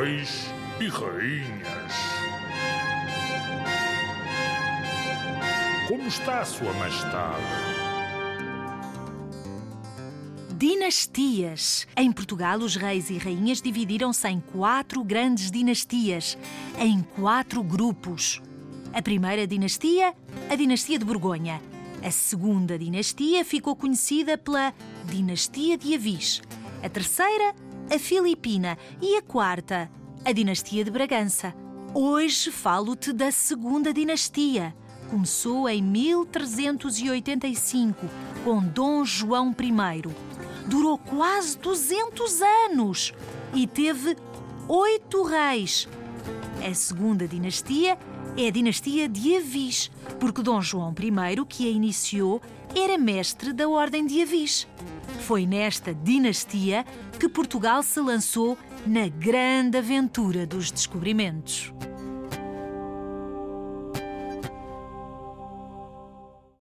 reis e rainhas. Como está Sua Majestade? Dinastias. Em Portugal, os reis e rainhas dividiram-se em quatro grandes dinastias, em quatro grupos. A primeira dinastia, a dinastia de Borgonha. A segunda dinastia ficou conhecida pela dinastia de Avis. A terceira, a Filipina. E a quarta, a dinastia de Bragança. Hoje falo-te da segunda dinastia. Começou em 1385, com Dom João I. Durou quase 200 anos e teve oito reis. A segunda dinastia é a dinastia de Avis, porque Dom João I, que a iniciou, era mestre da Ordem de Avis. Foi nesta dinastia que Portugal se lançou na grande aventura dos descobrimentos.